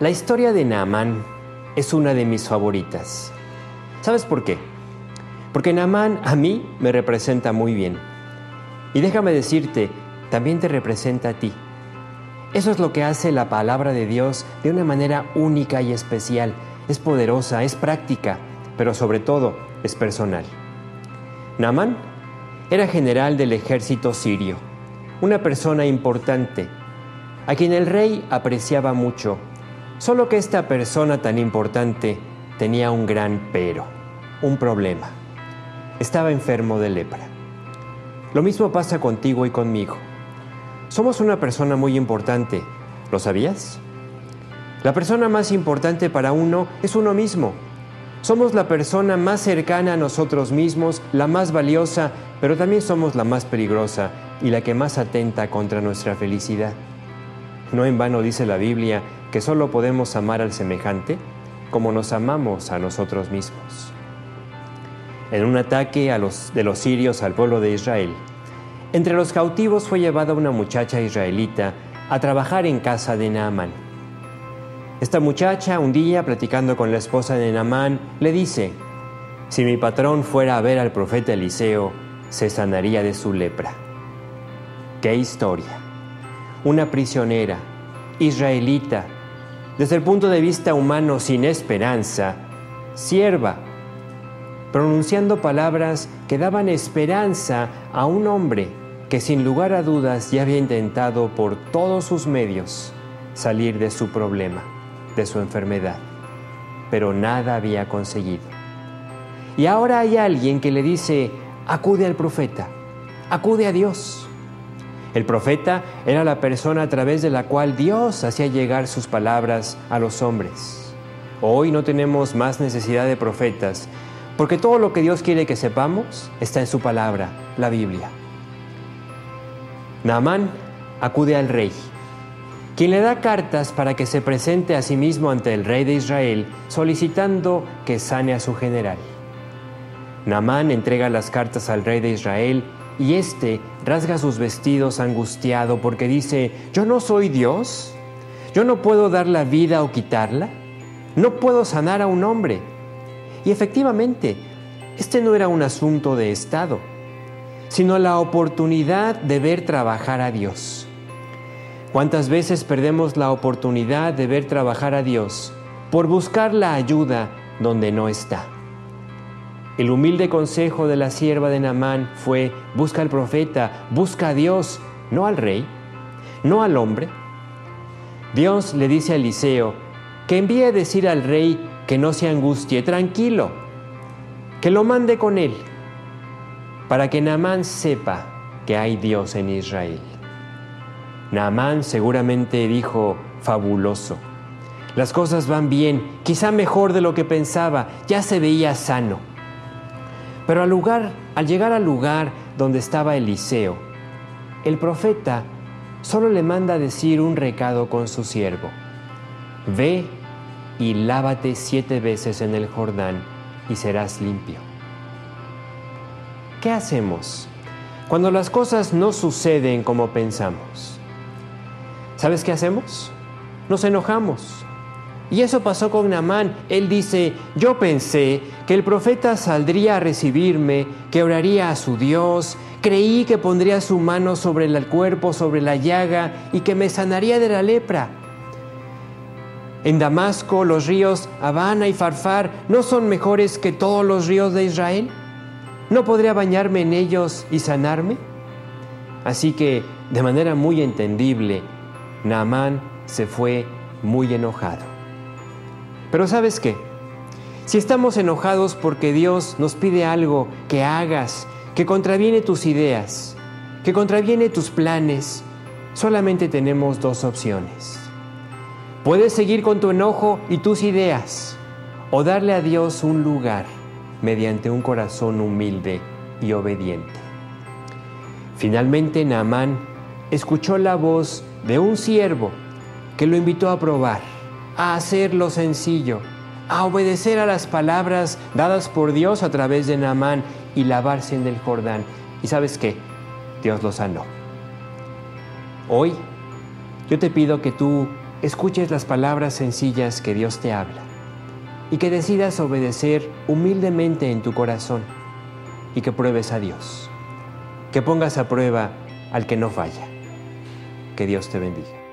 La historia de Naamán es una de mis favoritas. ¿Sabes por qué? Porque Naamán a mí me representa muy bien. Y déjame decirte, también te representa a ti. Eso es lo que hace la palabra de Dios de una manera única y especial. Es poderosa, es práctica, pero sobre todo es personal. Naamán era general del ejército sirio, una persona importante, a quien el rey apreciaba mucho Solo que esta persona tan importante tenía un gran pero, un problema. Estaba enfermo de lepra. Lo mismo pasa contigo y conmigo. Somos una persona muy importante, ¿lo sabías? La persona más importante para uno es uno mismo. Somos la persona más cercana a nosotros mismos, la más valiosa, pero también somos la más peligrosa y la que más atenta contra nuestra felicidad. No en vano dice la Biblia que solo podemos amar al semejante como nos amamos a nosotros mismos. En un ataque de los sirios al pueblo de Israel, entre los cautivos fue llevada una muchacha israelita a trabajar en casa de Naamán. Esta muchacha, un día platicando con la esposa de Naamán, le dice, si mi patrón fuera a ver al profeta Eliseo, se sanaría de su lepra. ¡Qué historia! Una prisionera, israelita, desde el punto de vista humano sin esperanza, sierva, pronunciando palabras que daban esperanza a un hombre que sin lugar a dudas ya había intentado por todos sus medios salir de su problema, de su enfermedad, pero nada había conseguido. Y ahora hay alguien que le dice, acude al profeta, acude a Dios. El profeta era la persona a través de la cual Dios hacía llegar sus palabras a los hombres. Hoy no tenemos más necesidad de profetas, porque todo lo que Dios quiere que sepamos está en su palabra, la Biblia. Naamán acude al rey, quien le da cartas para que se presente a sí mismo ante el rey de Israel, solicitando que sane a su general. Naamán entrega las cartas al rey de Israel y éste rasga sus vestidos angustiado porque dice, yo no soy Dios, yo no puedo dar la vida o quitarla, no puedo sanar a un hombre. Y efectivamente, este no era un asunto de Estado, sino la oportunidad de ver trabajar a Dios. ¿Cuántas veces perdemos la oportunidad de ver trabajar a Dios por buscar la ayuda donde no está? El humilde consejo de la sierva de Naamán fue, busca al profeta, busca a Dios, no al rey, no al hombre. Dios le dice a Eliseo que envíe a decir al rey que no se angustie, tranquilo, que lo mande con él, para que Naamán sepa que hay Dios en Israel. Naamán seguramente dijo, fabuloso, las cosas van bien, quizá mejor de lo que pensaba, ya se veía sano. Pero al, llegar al lugar donde estaba Eliseo, el profeta solo le manda decir un recado con su siervo. Ve y lávate siete veces en el Jordán y serás limpio. ¿Qué hacemos cuando las cosas no suceden como pensamos? ¿Sabes qué hacemos? Nos enojamos, y eso pasó con Naamán. Él dice, yo pensé que el profeta saldría a recibirme, que oraría a su Dios, creí que pondría su mano sobre el cuerpo, sobre la llaga y que me sanaría de la lepra. En Damasco los ríos Habana y Farfar no son mejores que todos los ríos de Israel. ¿No podría bañarme en ellos y sanarme? Así que, de manera muy entendible, Naamán se fue muy enojado. Pero sabes qué? Si estamos enojados porque Dios nos pide algo que hagas, que contraviene tus ideas, que contraviene tus planes, solamente tenemos dos opciones. Puedes seguir con tu enojo y tus ideas o darle a Dios un lugar mediante un corazón humilde y obediente. Finalmente Naamán escuchó la voz de un siervo que lo invitó a probar a hacer lo sencillo, a obedecer a las palabras dadas por Dios a través de Naamán y lavarse en el Jordán. ¿Y sabes qué? Dios lo sanó. Hoy yo te pido que tú escuches las palabras sencillas que Dios te habla y que decidas obedecer humildemente en tu corazón y que pruebes a Dios, que pongas a prueba al que no falla. Que Dios te bendiga.